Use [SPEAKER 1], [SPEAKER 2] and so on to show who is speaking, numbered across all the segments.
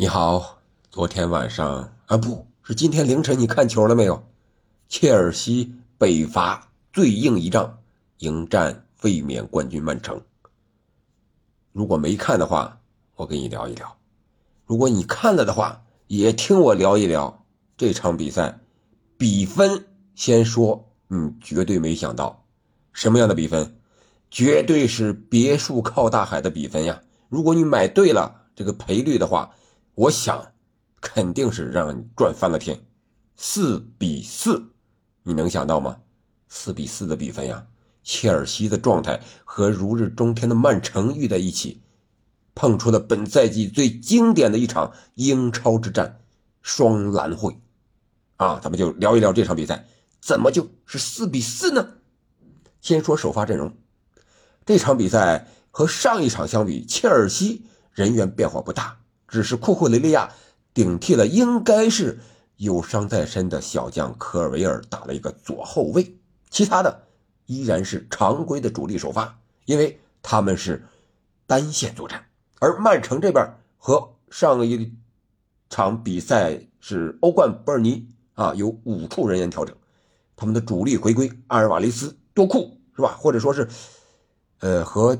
[SPEAKER 1] 你好，昨天晚上啊，不是今天凌晨，你看球了没有？切尔西北伐最硬一仗，迎战卫冕冠军曼城。如果没看的话，我跟你聊一聊；如果你看了的话，也听我聊一聊这场比赛。比分先说，嗯，绝对没想到，什么样的比分？绝对是别墅靠大海的比分呀！如果你买对了这个赔率的话。我想，肯定是让你赚翻了天，四比四，你能想到吗？四比四的比分呀！切尔西的状态和如日中天的曼城遇在一起，碰出了本赛季最经典的一场英超之战——双蓝会。啊，咱们就聊一聊这场比赛，怎么就是四比四呢？先说首发阵容，这场比赛和上一场相比，切尔西人员变化不大。只是库库雷利亚顶替了应该是有伤在身的小将科尔维尔打了一个左后卫，其他的依然是常规的主力首发，因为他们是单线作战。而曼城这边和上一场比赛是欧冠伯尔尼啊，有五处人员调整，他们的主力回归阿尔瓦雷斯、多库是吧？或者说是呃和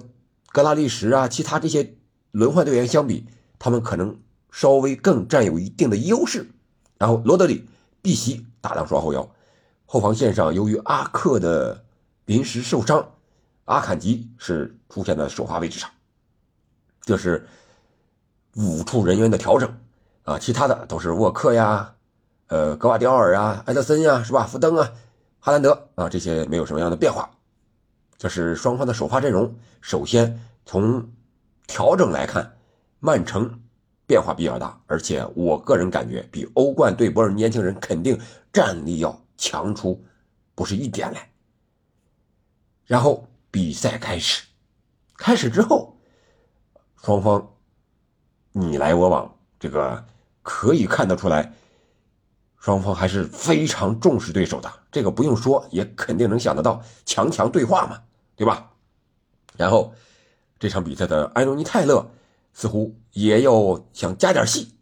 [SPEAKER 1] 格拉利什啊，其他这些轮换队员相比。他们可能稍微更占有一定的优势，然后罗德里、碧玺搭档双后腰，后防线上由于阿克的临时受伤，阿坎吉是出现在首发位置上，这是五处人员的调整啊，其他的都是沃克呀、呃格瓦迪奥尔啊、埃德森呀，是吧？福登啊、哈兰德啊，这些没有什么样的变化。这是双方的首发阵容。首先从调整来看。曼城变化比较大，而且我个人感觉比欧冠对波尔年轻人肯定战力要强出不是一点来。然后比赛开始，开始之后，双方你来我往，这个可以看得出来，双方还是非常重视对手的。这个不用说，也肯定能想得到，强强对话嘛，对吧？然后这场比赛的安东尼泰勒。似乎也要想加点戏。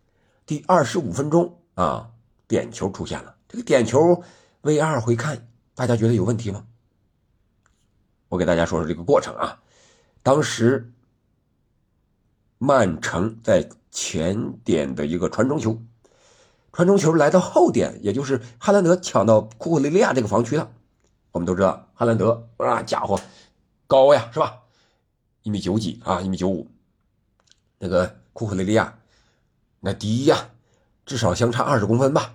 [SPEAKER 1] 第二十五分钟啊，点球出现了。这个点球 VR 回看，大家觉得有问题吗？我给大家说说这个过程啊。当时曼城在前点的一个传中球，传中球来到后点，也就是哈兰德抢到库库雷利亚这个防区了。我们都知道哈兰德啊，家伙高呀，是吧？一米九几啊，一米九五。那个库克雷利亚，那第一呀，至少相差二十公分吧。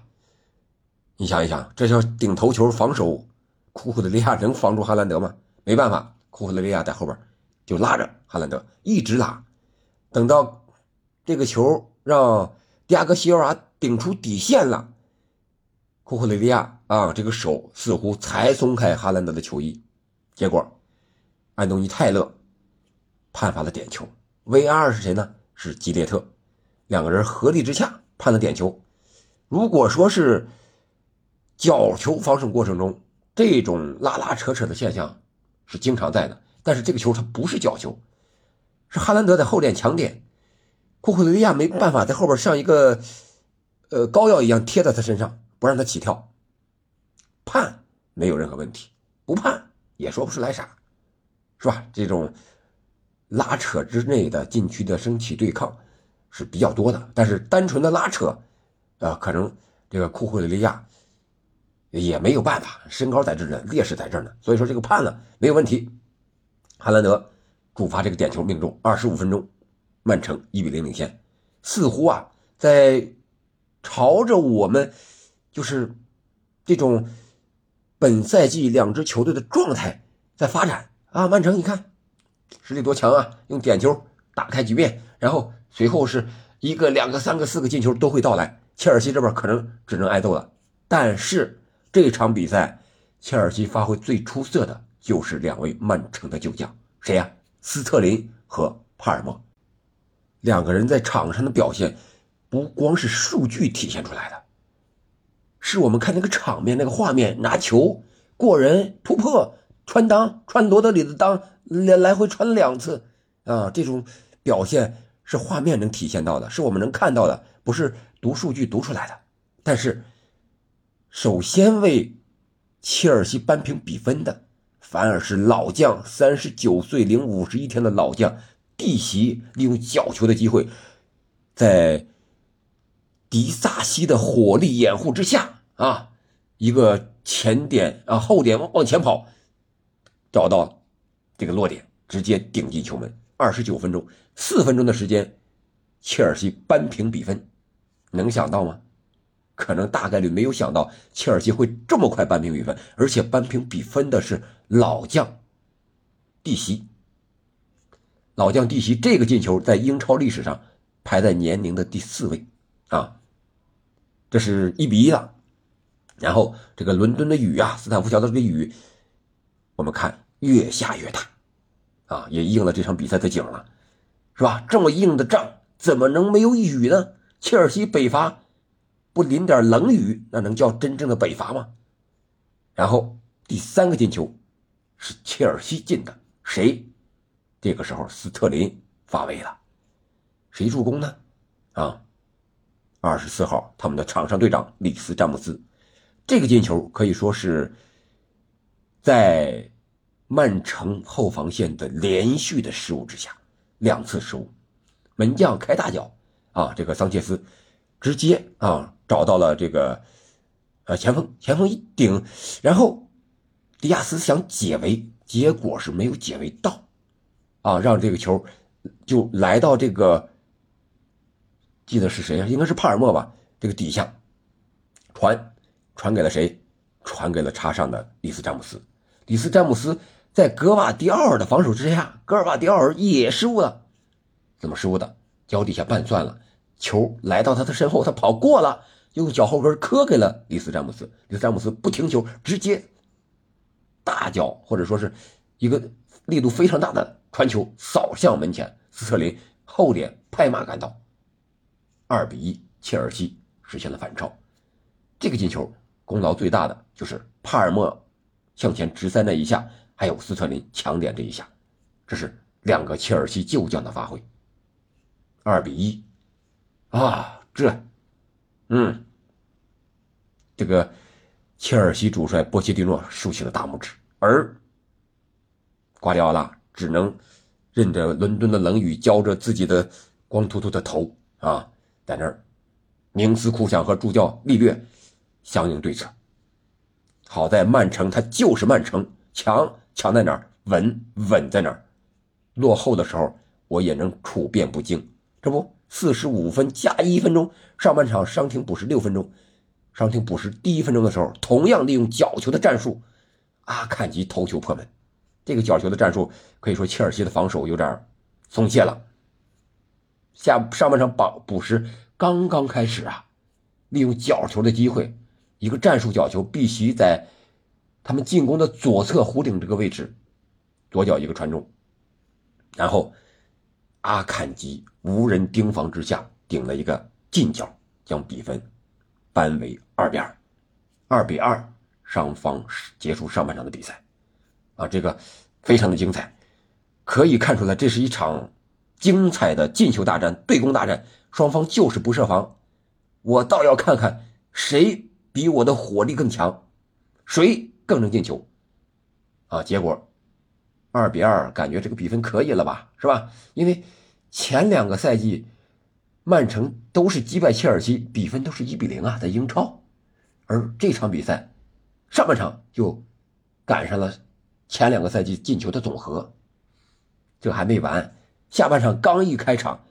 [SPEAKER 1] 你想一想，这叫顶头球防守，库克雷利亚能防住哈兰德吗？没办法，库克雷利亚在后边就拉着哈兰德一直拉，等到这个球让迪亚戈西尔瓦顶出底线了，库克雷利亚啊，这个手似乎才松开哈兰德的球衣，结果安东尼泰勒判罚了点球。V.R 是谁呢？是基列特，两个人合力之下判了点球。如果说是角球防守过程中，这种拉拉扯扯的现象是经常在的。但是这个球它不是角球，是哈兰德在后点抢点，库库雷利亚没办法在后边像一个呃膏药一样贴在他身上，不让他起跳。判没有任何问题，不判也说不出来啥，是吧？这种。拉扯之内的禁区的升起对抗是比较多的，但是单纯的拉扯，啊，可能这个库库雷利亚也没有办法，身高在这儿呢，劣势在这儿呢，所以说这个判了没有问题。哈兰德主罚这个点球命中，二十五分钟，曼城一比零领先，似乎啊在朝着我们就是这种本赛季两支球队的状态在发展啊，曼城你看。实力多强啊！用点球打开局面，然后随后是一个、两个、三个、四个进球都会到来。切尔西这边可能只能挨揍了。但是这场比赛，切尔西发挥最出色的就是两位曼城的旧将，谁呀？斯特林和帕尔默。两个人在场上的表现，不光是数据体现出来的，是我们看那个场面、那个画面，拿球过人、突破、穿裆、穿罗德里的裆。来来回穿两次，啊，这种表现是画面能体现到的，是我们能看到的，不是读数据读出来的。但是，首先为切尔西扳平比分的，反而是老将三十九岁零五十一天的老将蒂西，利用角球的机会，在迪萨西的火力掩护之下啊，一个前点啊后点往前跑，找到这个落点，直接顶进球门。二十九分钟，四分钟的时间，切尔西扳平比分，能想到吗？可能大概率没有想到切尔西会这么快扳平比分，而且扳平比分的是老将蒂西。老将蒂西这个进球在英超历史上排在年龄的第四位啊，这是一比一了。然后这个伦敦的雨啊，斯坦福桥的这个雨，我们看越下越大啊，也应了这场比赛的景了，是吧？这么硬的仗怎么能没有雨呢？切尔西北伐。不淋点冷雨，那能叫真正的北伐吗？然后第三个进球是切尔西进的，谁？这个时候斯特林发威了，谁助攻呢？啊，二十四号他们的场上队长里斯詹姆斯，这个进球可以说是在曼城后防线的连续的失误之下，两次失误，门将开大脚啊，这个桑切斯直接啊。找到了这个，呃，前锋，前锋一顶，然后迪亚斯想解围，结果是没有解围到，啊，让这个球就来到这个，记得是谁啊？应该是帕尔默吧？这个底下传传给了谁？传给了插上的里斯詹姆斯。里斯詹姆斯在格瓦迪奥尔的防守之下，格尔瓦迪奥尔也失误了，怎么失误的？脚底下绊蒜了，球来到他的身后，他跑过了。用脚后跟磕给了里斯詹姆斯，里斯詹姆斯不停球，直接大脚或者说是一个力度非常大的传球扫向门前，斯特林后点拍马赶到，二比一，切尔西实现了反超。这个进球功劳最大的就是帕尔默向前直塞那一下，还有斯特林抢点这一下，这是两个切尔西旧将的发挥。二比一，啊，这。嗯，这个切尔西主帅波切蒂诺竖起了大拇指，而瓜迪奥拉只能任着伦敦的冷雨浇着自己的光秃秃的头啊，在那儿冥思苦想和助教利略相应对策。好在曼城他就是曼城，强强在哪儿，稳稳在哪儿。落后的时候我也能处变不惊，这不。四十五分加一分钟，上半场伤停补时六分钟，伤停补时第一分钟的时候，同样利用角球的战术，阿坎吉头球破门。这个角球的战术可以说切尔西的防守有点松懈了。下上半场补补时刚刚开始啊，利用角球的机会，一个战术角球必须在他们进攻的左侧弧顶这个位置，左脚一个传中，然后。阿坎吉无人盯防之下顶了一个近角，将比分扳为二比二。二比二，双方结束上半场的比赛。啊，这个非常的精彩，可以看出来这是一场精彩的进球大战、对攻大战。双方就是不设防，我倒要看看谁比我的火力更强，谁更能进球。啊，结果。二比二，感觉这个比分可以了吧，是吧？因为前两个赛季曼城都是击败切尔西，比分都是一比零啊，在英超。而这场比赛上半场就赶上了前两个赛季进球的总和。这还没完，下半场刚一开场，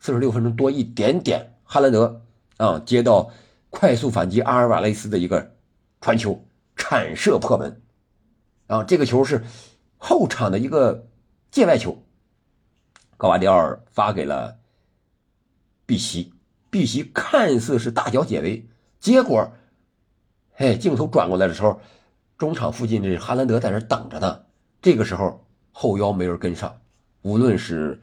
[SPEAKER 1] 四十六分钟多一点点，哈兰德啊接到快速反击阿尔瓦雷斯的一个传球，铲射破门。啊，这个球是。后场的一个界外球，高瓦迪奥尔发给了碧玺，碧玺看似是大脚解围，结果，嘿，镜头转过来的时候，中场附近这哈兰德在那等着呢。这个时候后腰没人跟上，无论是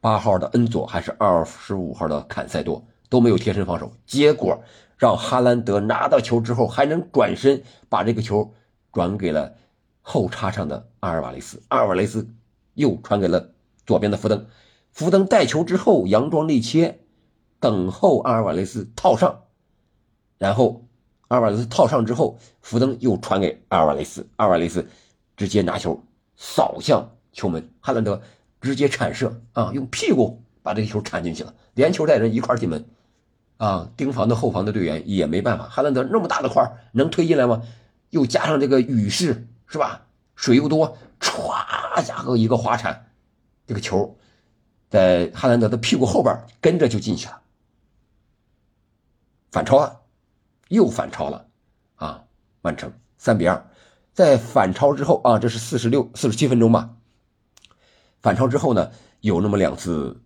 [SPEAKER 1] 八号的恩佐还是二十五号的坎塞多都没有贴身防守，结果让哈兰德拿到球之后还能转身把这个球转给了。后插上的阿尔瓦雷斯，阿尔瓦雷斯又传给了左边的福登，福登带球之后佯装内切，等候阿尔瓦雷斯套上，然后阿尔瓦雷斯套上之后，福登又传给阿尔瓦雷斯，阿尔瓦雷斯直接拿球扫向球门，哈兰德直接铲射啊，用屁股把这个球铲进去了，连球带人一块进门，啊，盯防的后防的队员也没办法，哈兰德那么大的块能推进来吗？又加上这个雨势是吧？水又多，歘，家伙一个滑铲，这个球在哈兰德的屁股后边跟着就进去了。反超了，又反超了，啊，曼城三比二，在反超之后啊，这是四十六、四十七分钟吧。反超之后呢，有那么两次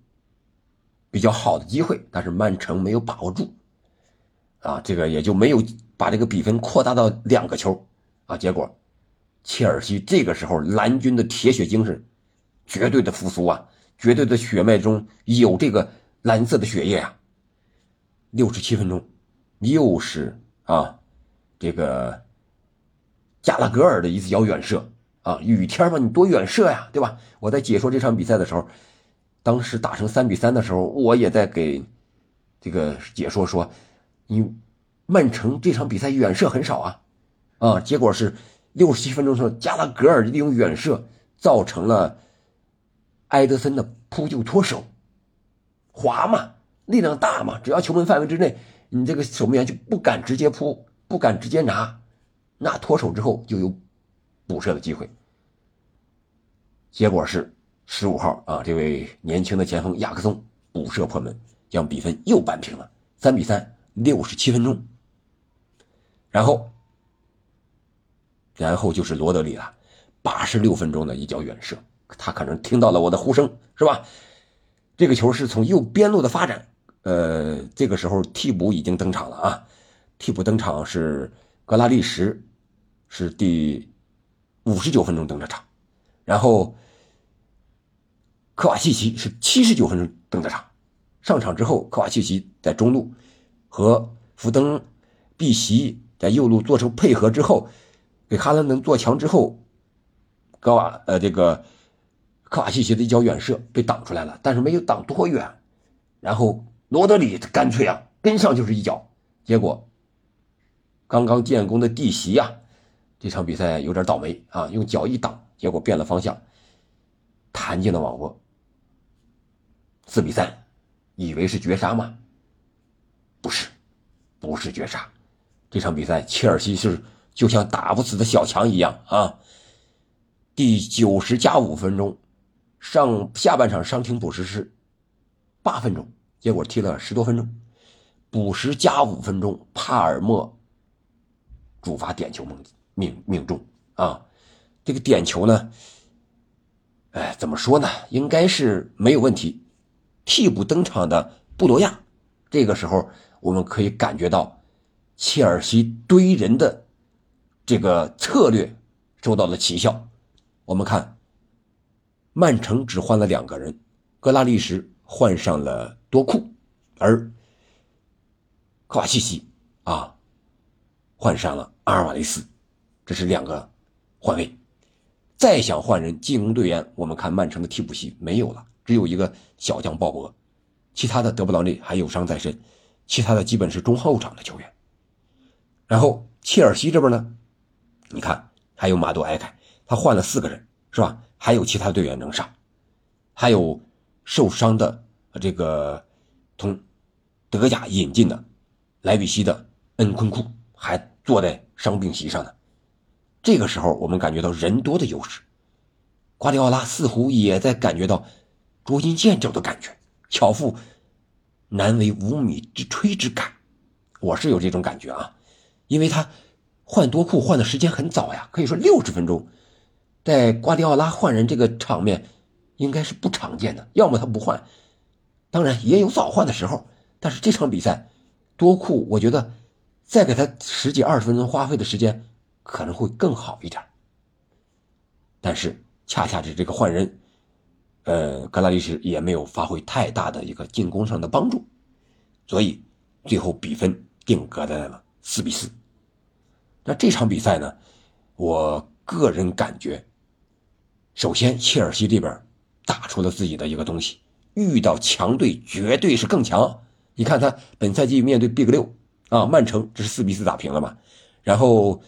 [SPEAKER 1] 比较好的机会，但是曼城没有把握住，啊，这个也就没有把这个比分扩大到两个球，啊，结果切尔西这个时候蓝军的铁血精神，绝对的复苏啊，绝对的血脉中有这个蓝色的血液啊。六十七分钟。又是啊，这个加拉格尔的一次脚远射啊，雨天嘛，你多远射呀，对吧？我在解说这场比赛的时候，当时打成三比三的时候，我也在给这个解说说，你曼城这场比赛远射很少啊，啊，结果是六十七分钟的时候，加拉格尔利用远射造成了埃德森的扑救脱手，滑嘛，力量大嘛，只要球门范围之内。你这个守门员就不敢直接扑，不敢直接拿，那脱手之后就有补射的机会。结果是十五号啊，这位年轻的前锋亚克松补射破门，将比分又扳平了，三比三。六十七分钟，然后，然后就是罗德里了，八十六分钟的一脚远射，他可能听到了我的呼声，是吧？这个球是从右边路的发展。呃，这个时候替补已经登场了啊！替补登场是格拉利什，是第五十九分钟登的场，然后科瓦契奇是七十九分钟登的场。上场之后，科瓦契奇在中路和福登、碧席在右路做成配合之后，给哈兰德做墙之后，格瓦呃这个科瓦契奇的一脚远射被挡出来了，但是没有挡多远，然后。罗德里干脆啊，跟上就是一脚，结果刚刚建功的蒂席呀，这场比赛有点倒霉啊，用脚一挡，结果变了方向，弹进了网窝。四比三，以为是绝杀吗？不是，不是绝杀。这场比赛切尔西是就像打不死的小强一样啊。第九十加五分钟，上下半场伤停补时是八分钟。结果踢了十多分钟，补时加五分钟，帕尔默主罚点球命命命中啊！这个点球呢，哎，怎么说呢？应该是没有问题。替补登场的布罗亚，这个时候我们可以感觉到切尔西堆人的这个策略收到了奇效。我们看，曼城只换了两个人，格拉利什换上了。多库，而科瓦契奇啊换上了阿尔瓦雷斯，这是两个换位。再想换人，进攻队员，我们看曼城的替补席没有了，只有一个小将鲍勃，其他的德布劳内还有伤在身，其他的基本是中后场的球员。然后切尔西这边呢，你看还有马杜埃凯，他换了四个人是吧？还有其他队员能上，还有受伤的。这个从德甲引进的莱比锡的恩昆库还坐在伤病席上呢。这个时候，我们感觉到人多的优势。瓜迪奥拉似乎也在感觉到捉襟见肘的感觉，巧妇难为无米之炊之感。我是有这种感觉啊，因为他换多库换的时间很早呀，可以说六十分钟，在瓜迪奥拉换人这个场面应该是不常见的，要么他不换。当然也有早换的时候，但是这场比赛，多库我觉得再给他十几二十分钟花费的时间可能会更好一点。但是恰恰是这个换人，呃，格拉利什也没有发挥太大的一个进攻上的帮助，所以最后比分定格在了四比四。那这场比赛呢，我个人感觉，首先切尔西这边打出了自己的一个东西。遇到强队绝对是更强，你看他本赛季面对 Big 六啊，曼城这是四比四打平了嘛，然后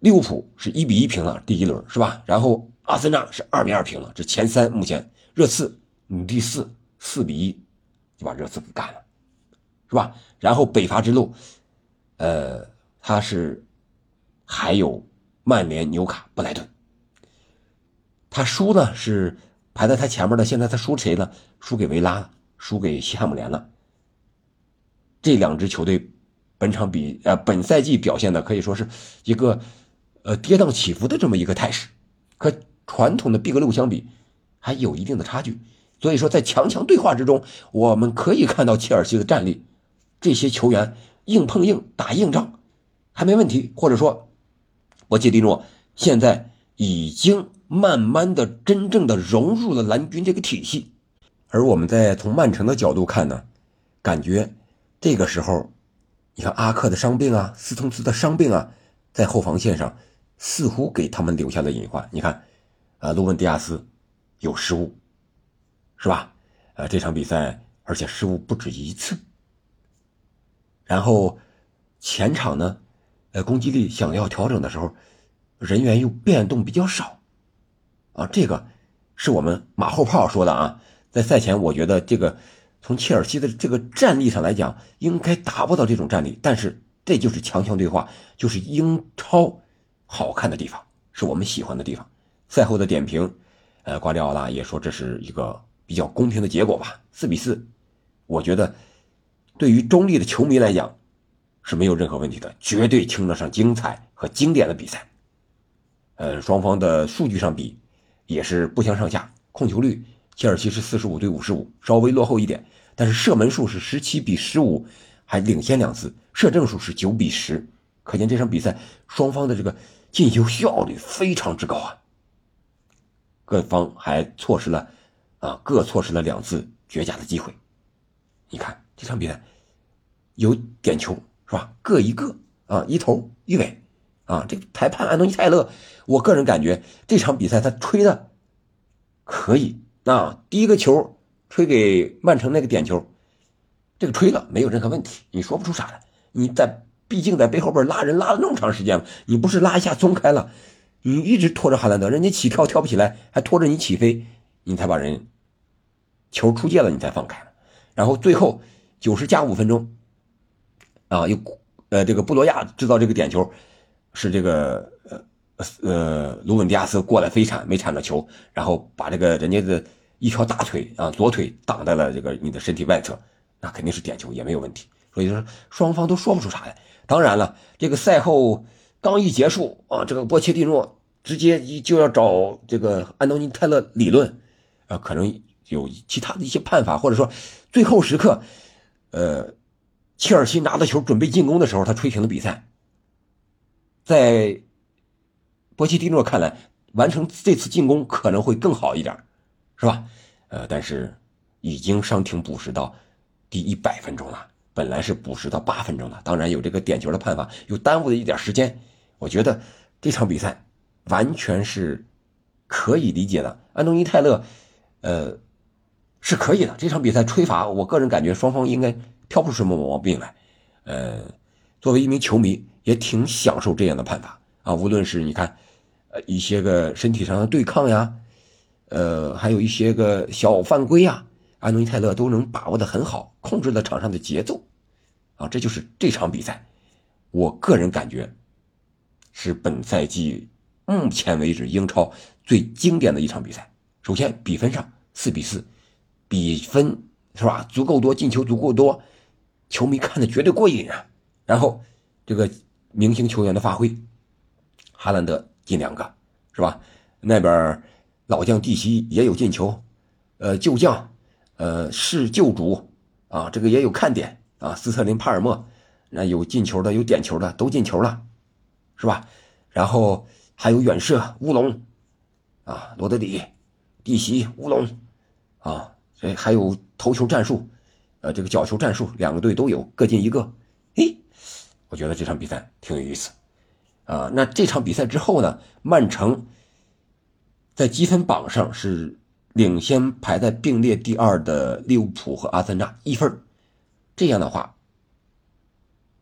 [SPEAKER 1] 利物浦是一比一平了第一轮是吧？然后阿森纳是二比二平了，这前三目前热刺你第四四比一就把热刺给干了，是吧？然后北伐之路，呃，他是还有曼联、纽卡、布莱顿，他输呢是排在他前面的，现在他输谁了？输给维拉，输给西汉姆联了。这两支球队本场比呃本赛季表现的可以说是一个呃跌宕起伏的这么一个态势，可传统的 Big 六相比还有一定的差距。所以说在强强对话之中，我们可以看到切尔西的战力，这些球员硬碰硬打硬仗还没问题，或者说博切蒂诺现在已经慢慢的真正的融入了蓝军这个体系，而我们在从曼城的角度看呢，感觉。这个时候，你看阿克的伤病啊，斯通斯的伤病啊，在后防线上似乎给他们留下了隐患。你看，啊，卢文迪亚斯有失误，是吧？呃，这场比赛而且失误不止一次。然后前场呢，呃，攻击力想要调整的时候，人员又变动比较少，啊，这个是我们马后炮说的啊。在赛前，我觉得这个。从切尔西的这个战力上来讲，应该达不到这种战力，但是这就是强强对话，就是英超好看的地方，是我们喜欢的地方。赛后的点评，呃，瓜迪奥拉也说这是一个比较公平的结果吧，四比四，我觉得对于中立的球迷来讲是没有任何问题的，绝对称得上精彩和经典的比赛。呃，双方的数据上比也是不相上下，控球率。切尔西是四十五对五十五，稍微落后一点，但是射门数是十七比十五，还领先两次，射正数是九比十，可见这场比赛双方的这个进球效率非常之高啊。各方还错失了，啊，各错失了两次绝佳的机会。你看这场比赛有点球是吧？各一个啊，一头一尾，啊，这个裁判安东尼泰勒，我个人感觉这场比赛他吹的可以。那第一个球吹给曼城那个点球，这个吹了没有任何问题，你说不出啥来。你在毕竟在背后边拉人拉了那么长时间了，你不是拉一下松开了，你一直拖着哈兰德，人家起跳跳不起来，还拖着你起飞，你才把人球出界了，你才放开了。然后最后九十加五分钟，啊，又呃这个布罗亚制造这个点球，是这个呃。呃，卢本迪亚斯过来飞铲没铲到球，然后把这个人家的一条大腿啊，左腿挡在了这个你的身体外侧，那肯定是点球，也没有问题。所以说双方都说不出啥来。当然了，这个赛后刚一结束啊，这个波切蒂诺直接就要找这个安东尼泰勒理论，啊，可能有其他的一些判法，或者说最后时刻，呃，切尔西拿到球准备进攻的时候，他吹停了比赛，在。波切蒂诺看来，完成这次进攻可能会更好一点，是吧？呃，但是已经伤停补时到第一百分钟了，本来是补时到八分钟的，当然有这个点球的判罚，又耽误了一点时间。我觉得这场比赛完全是可以理解的。安东尼泰勒，呃，是可以的。这场比赛吹罚，我个人感觉双方应该挑不出什么毛病来。呃，作为一名球迷，也挺享受这样的判罚。啊，无论是你看，呃，一些个身体上的对抗呀，呃，还有一些个小犯规呀，安东尼泰勒都能把握的很好，控制了场上的节奏，啊，这就是这场比赛，我个人感觉是本赛季目前为止英超最经典的一场比赛。首先，比分上四比四，比分是吧？足够多，进球足够多，球迷看的绝对过瘾啊。然后，这个明星球员的发挥。哈兰德进两个，是吧？那边老将蒂西也有进球，呃，旧将，呃，是旧主啊，这个也有看点啊。斯特林、帕尔默，那有进球的，有点球的，都进球了，是吧？然后还有远射乌龙，啊，罗德里、蒂西乌龙，啊，这还有头球战术，呃，这个角球战术，两个队都有，各进一个。嘿，我觉得这场比赛挺有意思。啊，那这场比赛之后呢？曼城在积分榜上是领先排在并列第二的利物浦和阿森纳一分这样的话，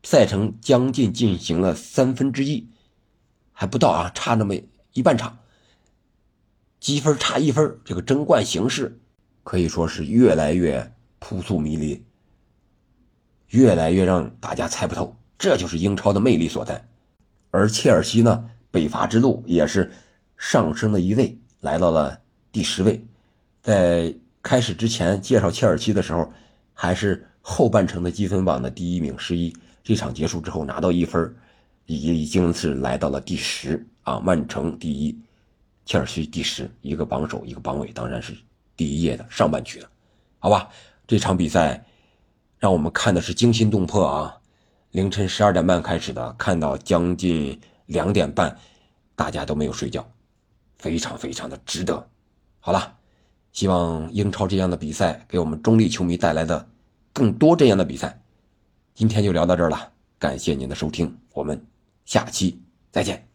[SPEAKER 1] 赛程将近进行了三分之一，还不到啊，差那么一半场，积分差一分，这个争冠形势可以说是越来越扑朔迷离，越来越让大家猜不透。这就是英超的魅力所在。而切尔西呢，北伐之路也是上升了一位，来到了第十位。在开始之前介绍切尔西的时候，还是后半程的积分榜的第一名十一。这场结束之后拿到一分，已已经是来到了第十啊。曼城第一，切尔西第十，一个榜首，一个榜尾，当然是第一页的上半区的，好吧？这场比赛让我们看的是惊心动魄啊！凌晨十二点半开始的，看到将近两点半，大家都没有睡觉，非常非常的值得。好了。希望英超这样的比赛给我们中立球迷带来的更多这样的比赛。今天就聊到这儿了，感谢您的收听，我们下期再见。